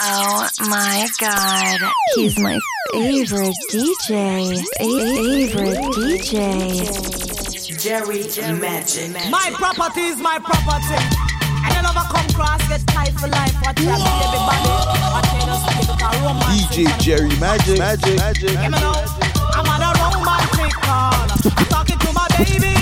Oh my god. He's my favorite DJ. Favorite DJ. Jerry Magic. My property is my property. And you never come cross, get tight for life. Watch out, everybody. Watch out, us get a romance. DJ Jerry Magic. Magic. Magic. Let me know. I'm on a romantic call. I'm talking to my baby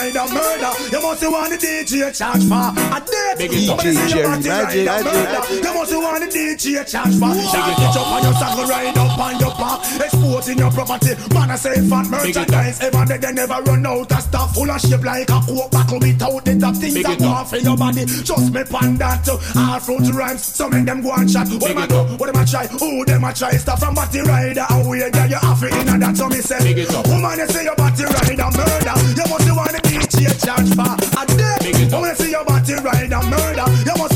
your body ride a murder? You must want the DJ charge for a date. Big it you see your DJ body Magic, ride a Magic, murder, You must want the DJ charge for. Shall get up on your saddle, ride up on your back, exporting your property. Man, I say fat merchandise. Ever they, they never run out of stuff full of shape like a coke bottle without the top things that go off in your body. Just me pan that to all fruit rhymes. So make them go and chat. What Big them a it do? What them a try? Who them a try? Stuff from body rider and we yeah you have it in that. So me say, Big it up. woman, you say your body rider murder. You must want the DJ charge for a day. When you see your body ride a murder, you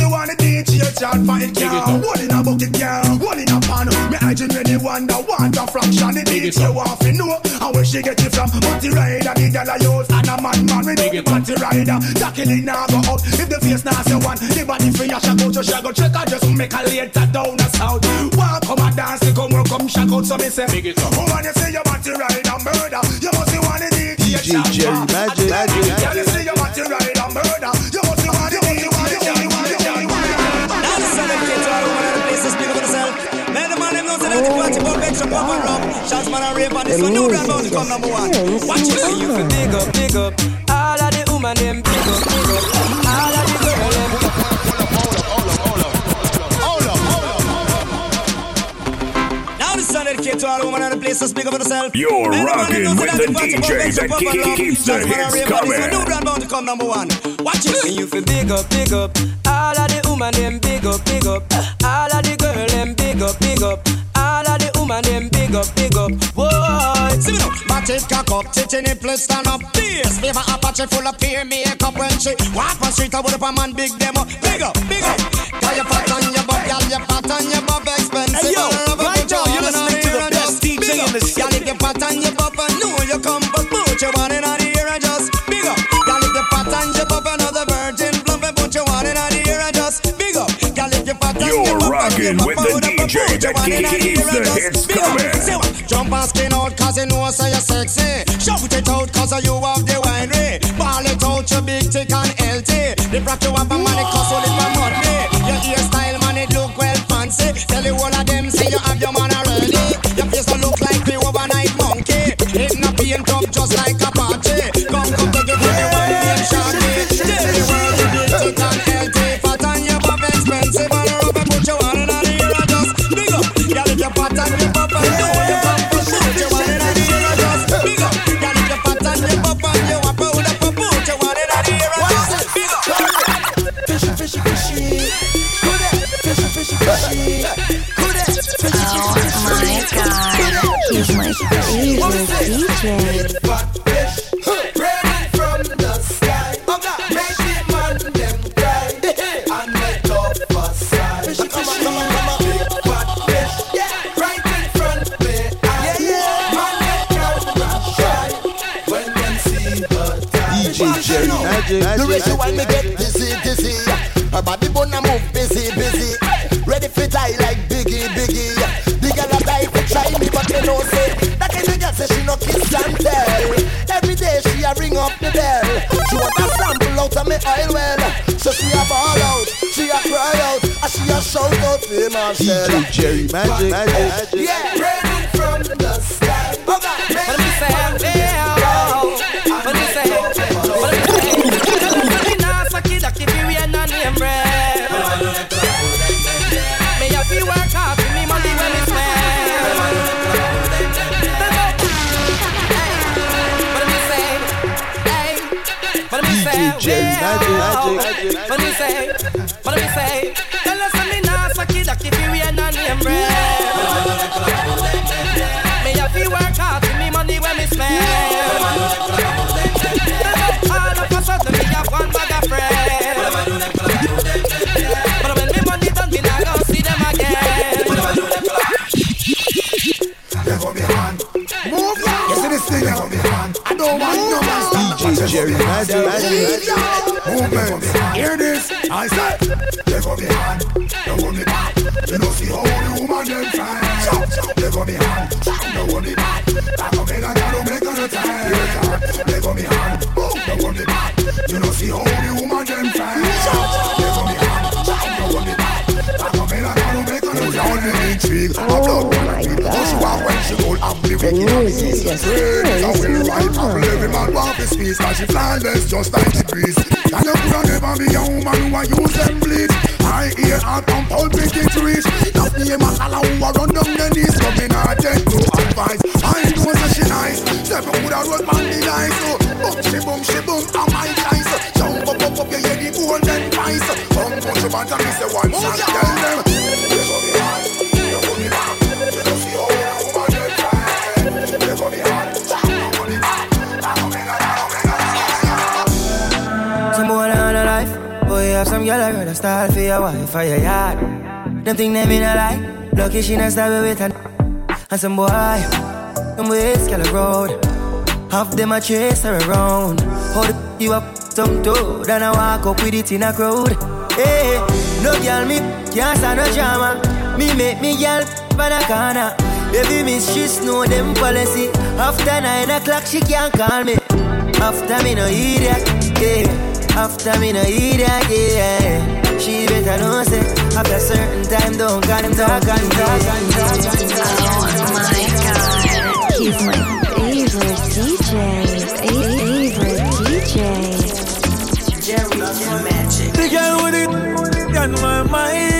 the charge for it. It up. one in a bucket, can't one in a pan. Me I genuinely wonder want a fraction. The it up. want to know how where she get it from. Body rider, the girl I use and a man man with the it body rider. Jacqueline now go up if the face now say one. The body for ya shag out, you out. Check out just make a later down the south. Walk come a dance, you come work, come shag out. So me say, Big it oh, you say your body rider murder, you must want the DJ Jerry. Magic, Magic, you see your body ride a murder? You must want the DJ charge the party pop extra pop and rum. Shots man and rape on this one. New brand bound to come number one. Watch it. And you feel big up, big up. All of the woman them big up, big up. All of the girl them the kids are one of the places speak for themselves. You're rocking with the DJ that and keeps the and hits coming. New brand bound to come number one. Watch it. And you feel big up, big up. All of the woman them big up, big up. All of the girl them big up, big up. All of the woman them big up, big up. Boy, See me now, it cock up, titty nipple stand up. This favor Apache full of peer makeup when she walk on street. I would up a man big them up, big up, big up. Got your fat on your butt, gal, your fat on your butt expensive. Hey, yo, right now, you're listening and to the best DJ in the city. Gal, if your fat on your butt, I know you come, but put your one in rocking with the DJ that keeps the hits coming. Jump and skin out cause you know say you're sexy Shout it out cause you have the winery Ball it out you big thick and healthy The rock you have a money cause all it for money DJ. Magic. Magic. Magic, magic. Movement, hear this? I said, they go me hand, they go me back. You know see how the woman them fine. They go me hand, they go me back. That go make a girl make her time. They go me hand, they go me back. You know see how the woman them fine. They go me hand, they go me back. That go make a girl make her time. The intrigue, a blood running. How she walk when she go up the wicked music is Great, I will crazy. right apple every man want his piece Cause she flawless just like the breeze And you could never be a woman who a use them bleach I hear her from pulpit it reach. Not me a man who a run down the knees. But me not take no advice. I know that oh. she nice. Never would a run man the lies So boom she boom she boom I'm my dice oh. Jump up up up you hear the golden price oh. Come push your band and me say one shot Tell them Have some girl I rather style for your wife for your yard. Them think them in a lie. Lucky she not stab with her. And some boy, them ways girl road. Half them a chase her around. Hold you up some toe. Then I walk up with it in a crowd. Hey, no girl me can't stand no drama. Me make me girl by the corner. Baby miss she know them policy. After nine o'clock she can't call me. After me no idiot, yeah. After me no idiot, yeah. She better know say after certain time don't got him talk and talk and talk and talk. Oh my god, he's my favorite DJ. Favorite DJ. The girl with it on my mind.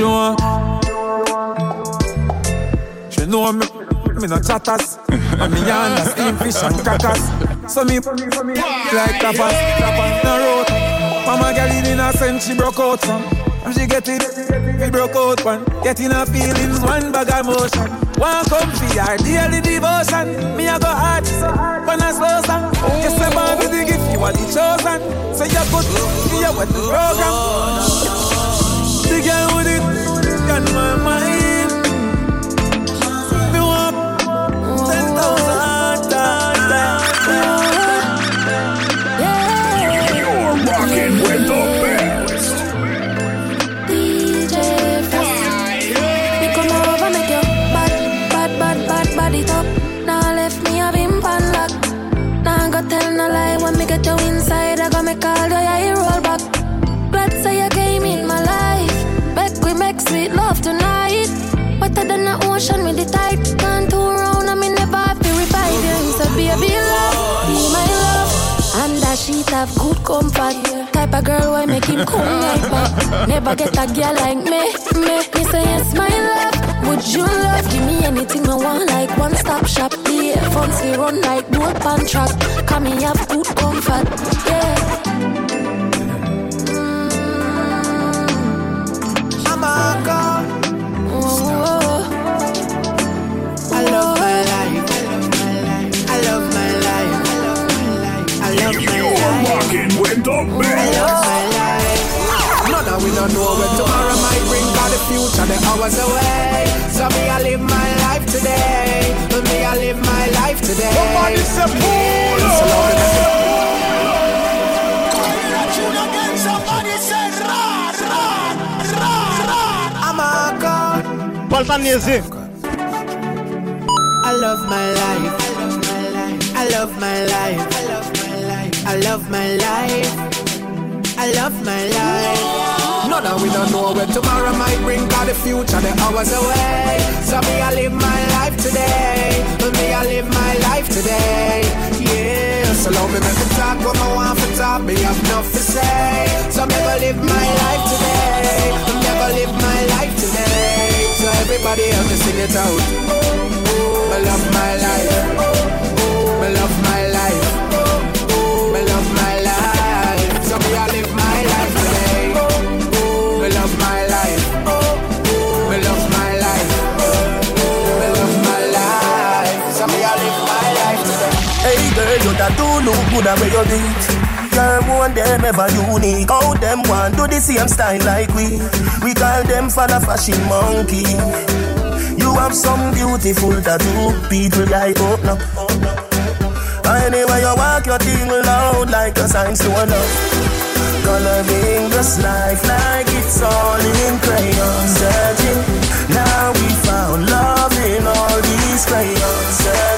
She want. She know me. Me no chatters, and me under steam fish and crackers. So me like tapas, tapas no road. Mama girl in innocent, she broke out from. And she get it, we broke out one. Getting her feelings, one bag of motion. One come for her daily devotion. Me I go hard, when I slow song. Just say, Bobby, the gift you are the chosen. So you good, you with the program. The girl with Me ten thousand times. Ocean with the tide. Gone two round and me never to revive you. So baby love, be my love. And that sheet have good comfort. Type of girl why make him come like that. Never get a girl like me. Me, me say yes, my love. Would you love? Give me anything I want, like one stop shop. The phones we run like boat pan track. Come me have good comfort. Yeah. Rocking with the I best. love my life. None of we don't know when tomorrow might bring Cause the future, the hours away So me, I live my life today Me, I live my life today Somebody say, pull So love it. I'm a god Paltan niezi. I love my life. I love my life. I love my life. I love my life. No, that we don't know where tomorrow might bring Cause the future, the hours away. So me, I live my life today. Me, I live my life today. Yeah, so love me, make me talk what I want to talk Me have enough to say. So me, go live my life today. Me, go live my life today. So everybody help me sing it out. Me love my life. Me love good at where you did. Girl, one them ever unique. How them want do the same style like we? We call them for the fashion monkey. You have some beautiful tattoo, people like oh no. Anyway, you walk your thing loud like a sign to love. Coloring this life like it's all in crayons. searching. Now we found love in all these crayons searching.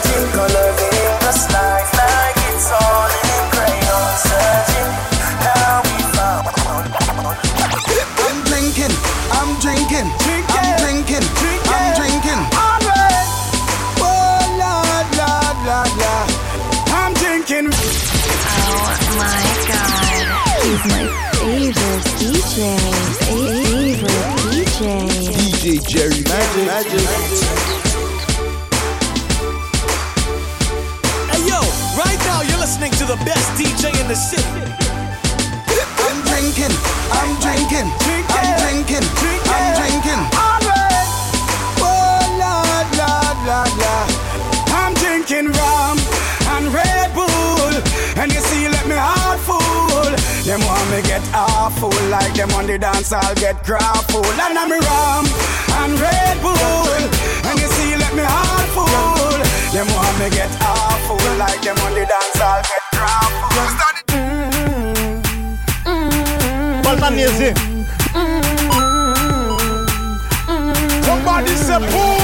Magic. Hey yo, right now you're listening to the best DJ in the city. I'm drinking, I'm drinking, I'm drinking, I'm drinking. Oh Lord, Lord, Lord, Lord. Them want me get awful, like them on the dance, I'll get grappled. And I'm rum and Red Bull, and you see, let me heart full. Them want me get awful, like them on the dance, I'll get grappled. Mm-hmm. Palma music. Mm-hmm. Somebody say pull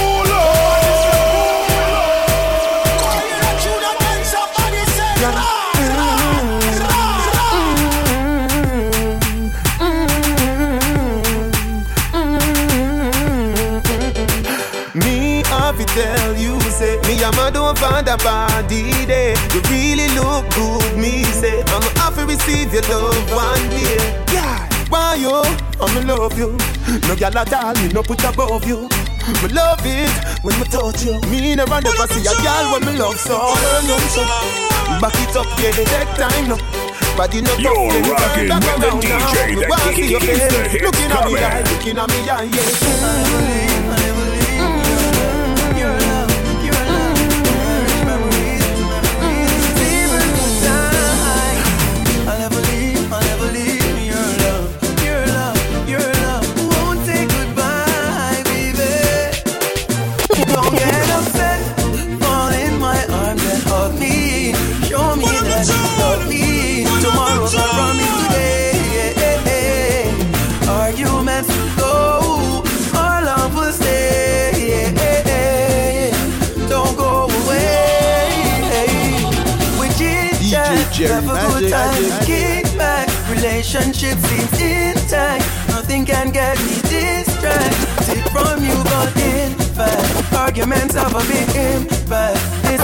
a over the body day You really look good, me say. I'm happy receive your love one day. Yeah, why you? I'm in love you. No girl at all, me no put above you. Me love it when me touch you. Me never never see a girl when me love so. Turn you so Back it up, yeah, take time no. Body no You're rocking with the. DJ that keeps face. the hits Looking at me coming. eye, looking at me eye, yeah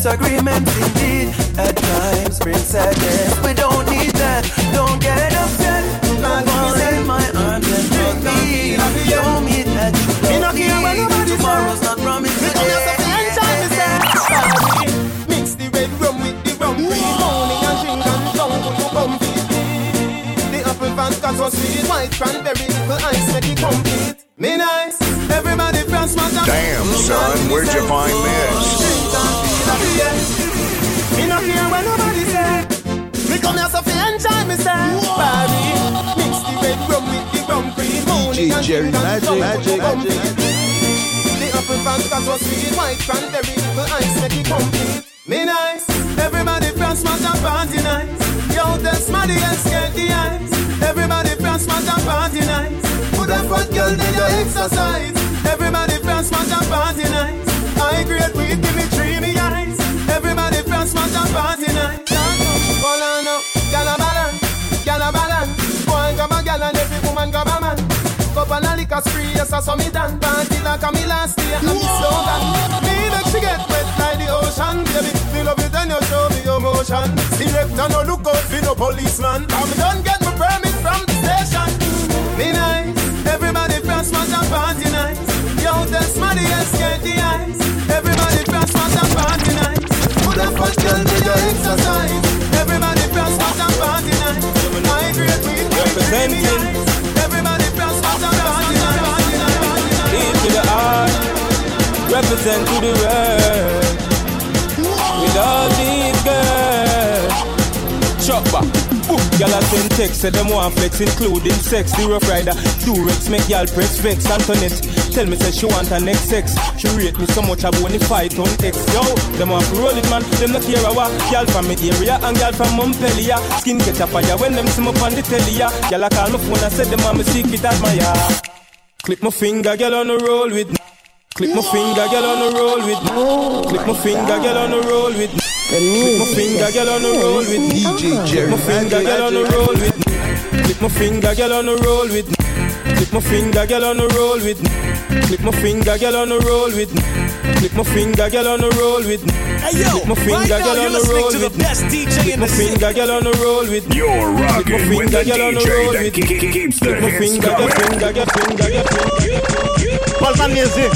Disagreements indeed at times bring sadness. We don't need that. Don't get upset. Fall in my arms and hug me. Show me that you love me. Tomorrow's not promised today. Mix the red rum with the rum Morning and drink and down to your comfy The apple vodka so sweet White cranberry, the ice make it complete Me nice, everybody from Damn, son, where'd you find this? Me not care what nobody say Me come here so fi enjoy myself Party, mix the red rum with the rum cream Jerry Magic, Magic, Magic. the apple so sweet, white cranberry, the ice make it complete. Me nice, everybody from smash and party nice. Yo, and the eyes. Everybody from smash and party nice. Put a fat girl in your exercise. Everybody from smash and party nice. I great weed, give me dreamy eyes. Everybody party nice. Hold on up, balance, balance. Boy grab a and every woman grab a man. Spree, yes, I saw me done Party like me last year, me Me make she get wet like the ocean Baby, me love it and you show me no no policeman. Me done get permit from the station. Party nice. Yo, money and skate the girl with Representing. Everybody represent to the world. With all these girls, chopper, Y'all a send text, say them want flex, including sex. The rough rider, Durex, make y'all press vex. Antoinette, tell me say she want her next sex. She rate me so much I wanna fight on X. Yo, them want to roll it, man. Them not care a. Y'all from me area and y'all from Montpellier. Skin catch a fire when them see me on the telly. Y'all call my phone and say them want me secret admire. Clip my finger, girl on the roll with. Clip my finger, girl on the roll with me. Clip my finger, girl on the roll with me. Clip my finger, girl on the roll with me. DJ Jerry Clip my finger, girl on the roll with me. Clip my finger, girl on the roll with me. Clip my finger, girl on the roll with me. Clip my finger, girl on the roll with me. Clip my finger, girl on the roll with me. Hey yo, Clip my right finger, now girl you're on the listening roll to the with me. best DJ Clip in my the city. finger, girl on the roll with me. You're my rocking with finger, the girl on the DJ roll that with me. ke- ke- keeps the Clip my hits finger, girl, coming. finger, girl, finger, girl. Palma Music.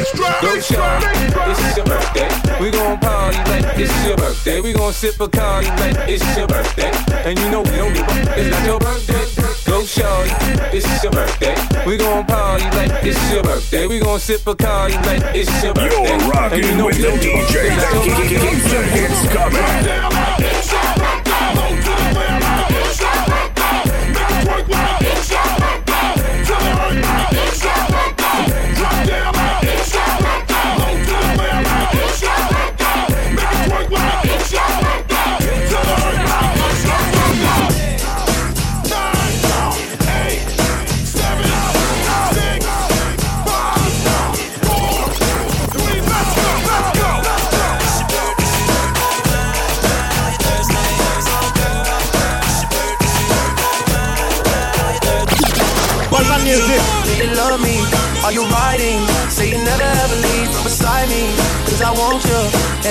Go this is your birthday. We gon' party like this is your birthday. We gon' sip a Bacardi like this is your birthday. And you know we don't give up, it's not your birthday. Go shorty, this is your birthday. We gon' party like this is your birthday. We gon' sip a Bacardi like this is your birthday. You're And you rocking know with we the DJ it's not that your ke- ke- birthday. keeps the hits coming.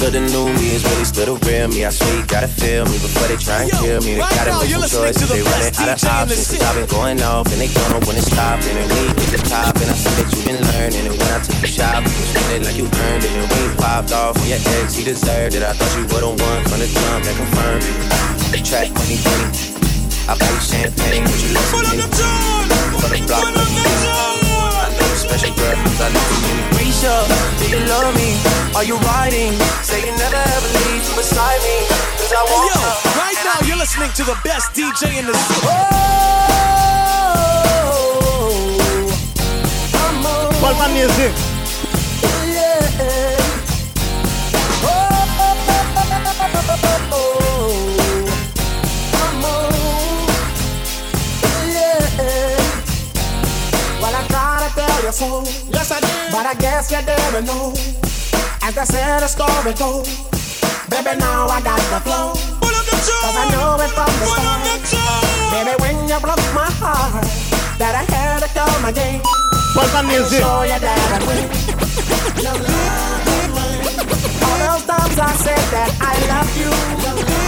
But the new me is really still the real me. I swear you gotta feel me before they try and kill me. They right gotta now make some choices. the They running out of options. Cause. I've been going off and they don't know when to stop. And we hit the top and I see that you've been learning. And when I took the shot, you spend it like you earned it. And when you popped off on your ex, he deserved it. I thought you were the one from the jump that confirmed it. The track money, money. I buy you champagne, but you love me. For the block, special girl, I know you Risha, do you love me? Are you riding? Say you never ever leave from beside me. Cause I Hey want yo, you. right now you're listening to the best DJ in the oh, city. Palma Music. Try to tell you so. Yes, I did. But I guess you didn't know. As I said, the story goes. Baby, now I got the flow. Cause I know it from the start. Baby, when you broke my heart, that I had to come again. Palma Music. Show you that I win. All those times I said that I love you.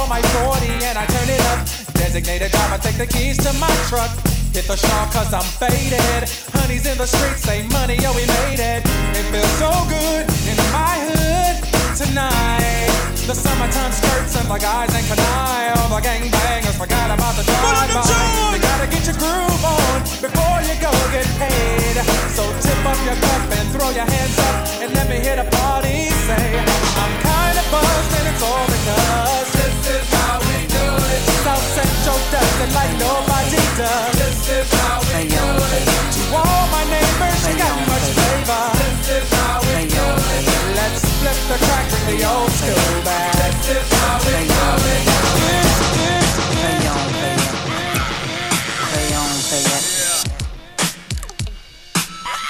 For my 40 and I turn it up. Designated driver, take the keys to my truck. Hit the shore cause I'm faded. Honey's in the streets, say money, yo, we made it. It feels so good in my hood tonight. The summertime skirts and the guys ain't canine. All the gangbangers forgot about the drive-by. You gotta get your groove on before you go get paid. So tip up your cup and throw your hands up and let me hit the party say, I'm kinda buzzed and it's all because is how we do it. South Central does it like nobody does. This is how we do it. To all my neighbors, you got much flavor. This is how we do it. Let's flip the crack with the old school back. This is how we do it.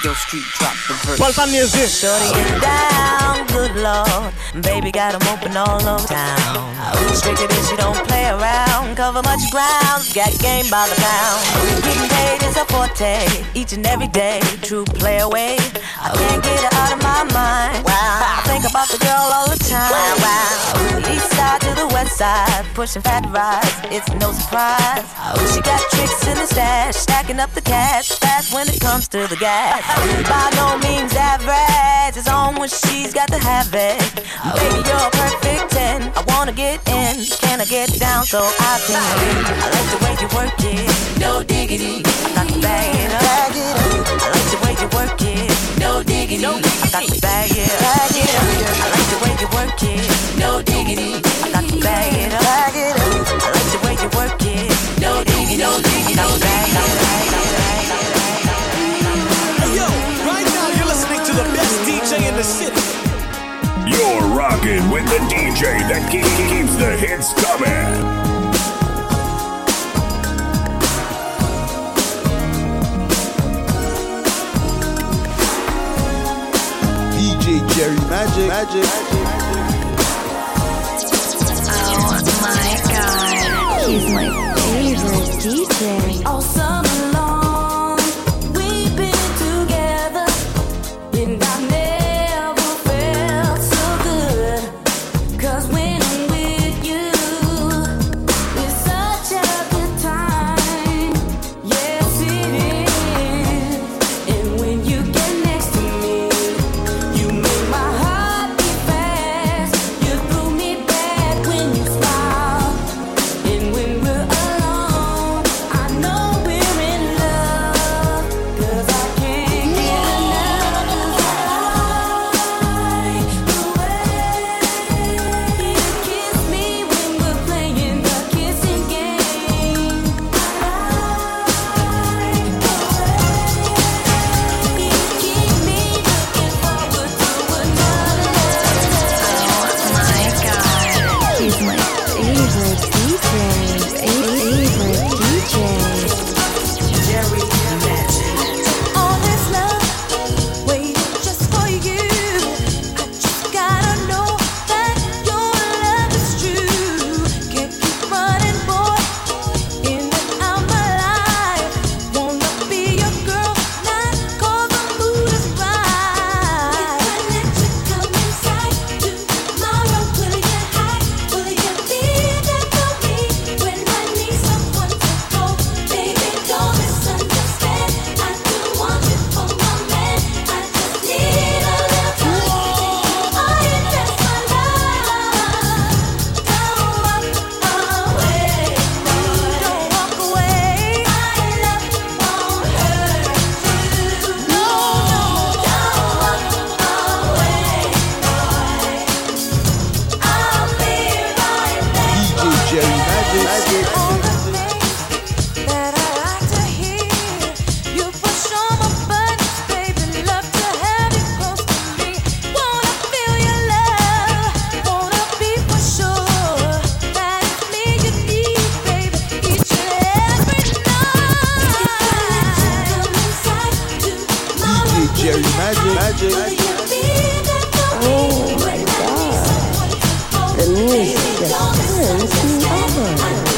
Yo, street drop the verse. Music. Shorty good lord. Baby got 'em open all over town. Ooh, stricter than she don't play around. Cover much ground, got game by the pound. Getting paid is a forte, each and every day. True play away. I can't get her out of my mind. Wow. I think about the girl all the time. Ooh, east side to the west side, pushing fat rides. It's no surprise. Ooh, she got tricks in the stash, stacking up the cash fast when it comes to the gas. By no means average, it's on when she's got to have it. Baby, you're a perfect 10. I wanna get in, can I get down so I can? I like the way you work it, no diggity. I got to bag it up. I like the way you work it, no diggity. I got to bag it up. I like the way you work it, no diggity. I got to bag it up. I like the way you work it, no diggity. No diggity. I got to bag it up. Hey yo, right now you're listening to the best DJ in the city. You're rocking with the DJ that keeps the hits coming. Jerry Magic. Magic. Oh my god, he's my favorite DJ. All summer Jerry Magic. Magic. Oh my god, the music just turns.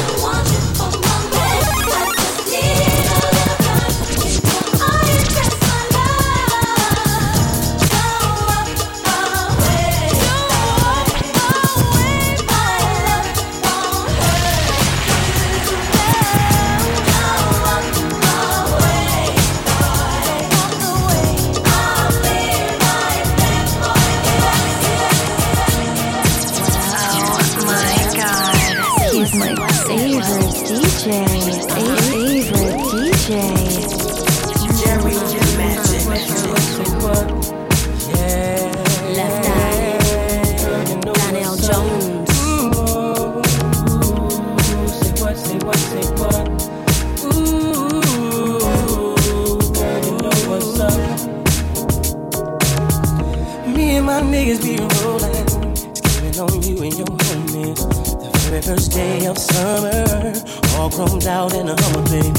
Grown out in a Hummer, babe.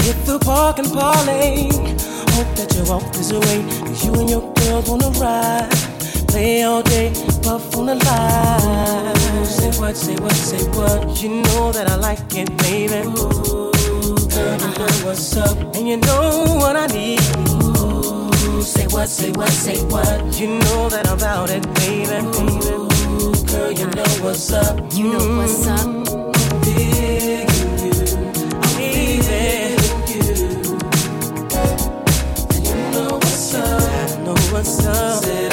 Hit the park and parlay. Hope that you walk this away, cause you and your girls wanna ride. Play all day, puff on the line. Say what, say what, say what. You know that I like it, baby. Ooh, girl, you know what's up, and you know what I need. Ooh, say what, say what, say what. You know that I'm about it, baby. Ooh, girl, you know what's up. You know what's up. What's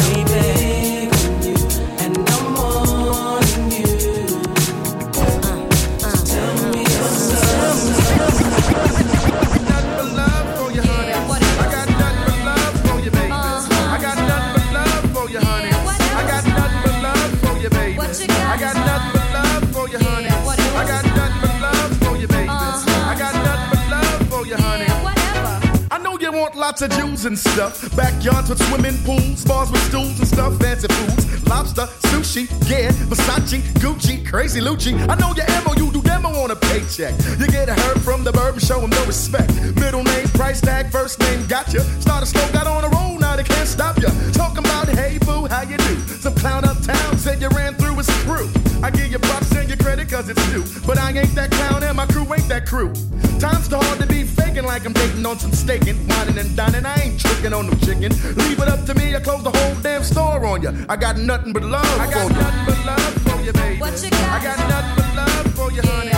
and stuff. Backyards with swimming pools, bars with stools and stuff, fancy foods, lobster, sushi, yeah, Versace, Gucci, crazy Lucci. I know your you do demo on a paycheck. You get a herd from the bourbon, show 'em no respect. Middle name, price tag, first name, gotcha. Start a slow, got on a roll, now they can't stop ya. Talking about, hey boo, how you do? Some clown uptown said you ran through his crew. I give you props and your credit cause it's due. But I ain't that clown and my crew ain't that crew. Time's too hard to be faking like I'm dating on some staking, whining and dining. I ain't tricking on no chicken. Leave it up to me, I close the whole damn store on you. I got nothing but love I got for you. nothing but love for you, baby. What you got? I got nothing but love for you, honey. I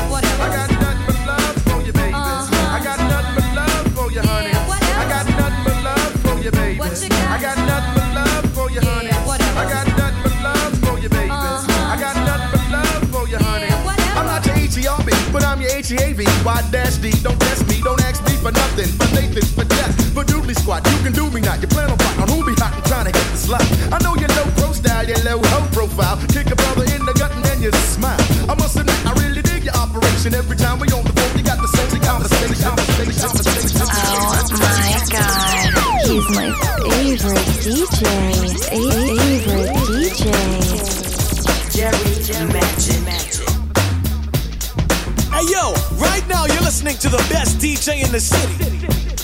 but I'm your H-E-A-V. Y dash D, don't test me, don't ask me for nothing. For Nathan, for Jack, for Doodly Squad, you can do me not. You plan on fighting on who be hot and trying to hit the slot. I know your low pro style, your low hoe profile. Kick a brother in the gut and then you smile. I must admit, I really dig your operation. Every time we on the phone, you got the sexy conversation, conversation, conversation. Oh my god. He's my favorite DJ. Favorite listening to the best DJ in the city.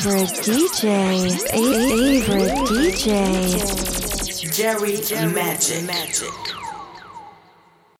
Favorite DJ. Favorite DJ. Jerry Magic.